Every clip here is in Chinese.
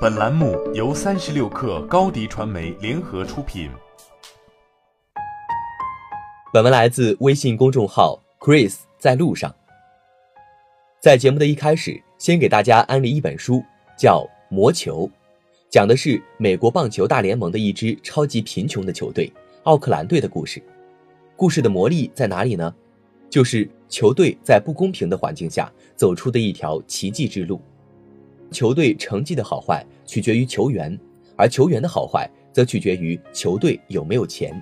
本栏目由三十六氪高低传媒联合出品。本文来自微信公众号 Chris 在路上。在节目的一开始，先给大家安利一本书，叫《魔球》，讲的是美国棒球大联盟的一支超级贫穷的球队——奥克兰队的故事。故事的魔力在哪里呢？就是球队在不公平的环境下走出的一条奇迹之路。球队成绩的好坏取决于球员，而球员的好坏则取决于球队有没有钱。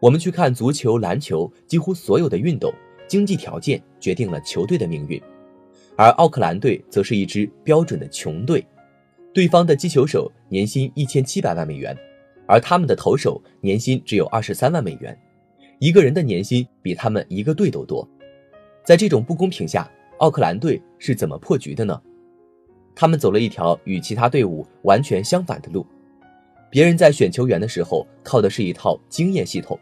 我们去看足球、篮球，几乎所有的运动，经济条件决定了球队的命运。而奥克兰队则是一支标准的穷队，对方的击球手年薪一千七百万美元，而他们的投手年薪只有二十三万美元，一个人的年薪比他们一个队都多。在这种不公平下，奥克兰队是怎么破局的呢？他们走了一条与其他队伍完全相反的路。别人在选球员的时候靠的是一套经验系统，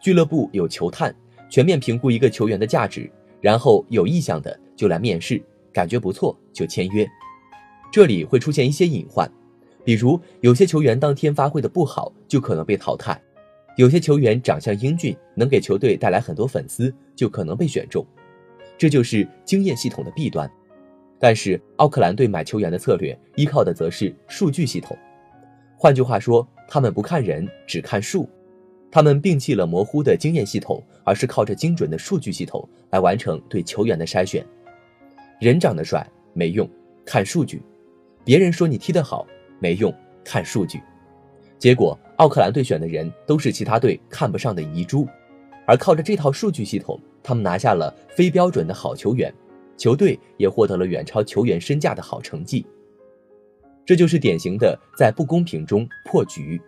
俱乐部有球探全面评估一个球员的价值，然后有意向的就来面试，感觉不错就签约。这里会出现一些隐患，比如有些球员当天发挥的不好就可能被淘汰，有些球员长相英俊，能给球队带来很多粉丝就可能被选中，这就是经验系统的弊端。但是奥克兰队买球员的策略依靠的则是数据系统，换句话说，他们不看人，只看数。他们摒弃了模糊的经验系统，而是靠着精准的数据系统来完成对球员的筛选。人长得帅没用，看数据；别人说你踢得好没用，看数据。结果，奥克兰队选的人都是其他队看不上的遗珠，而靠着这套数据系统，他们拿下了非标准的好球员。球队也获得了远超球员身价的好成绩，这就是典型的在不公平中破局。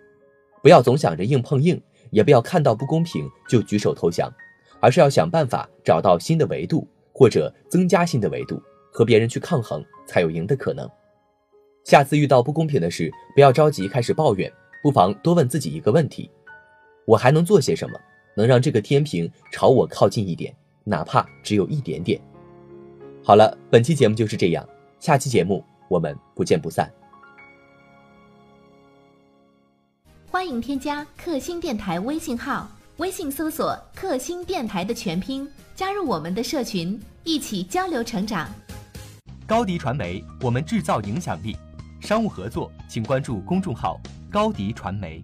不要总想着硬碰硬，也不要看到不公平就举手投降，而是要想办法找到新的维度，或者增加新的维度，和别人去抗衡，才有赢的可能。下次遇到不公平的事，不要着急开始抱怨，不妨多问自己一个问题：我还能做些什么，能让这个天平朝我靠近一点，哪怕只有一点点。好了，本期节目就是这样，下期节目我们不见不散。欢迎添加克星电台微信号，微信搜索“克星电台”的全拼，加入我们的社群，一起交流成长。高迪传媒，我们制造影响力。商务合作，请关注公众号“高迪传媒”。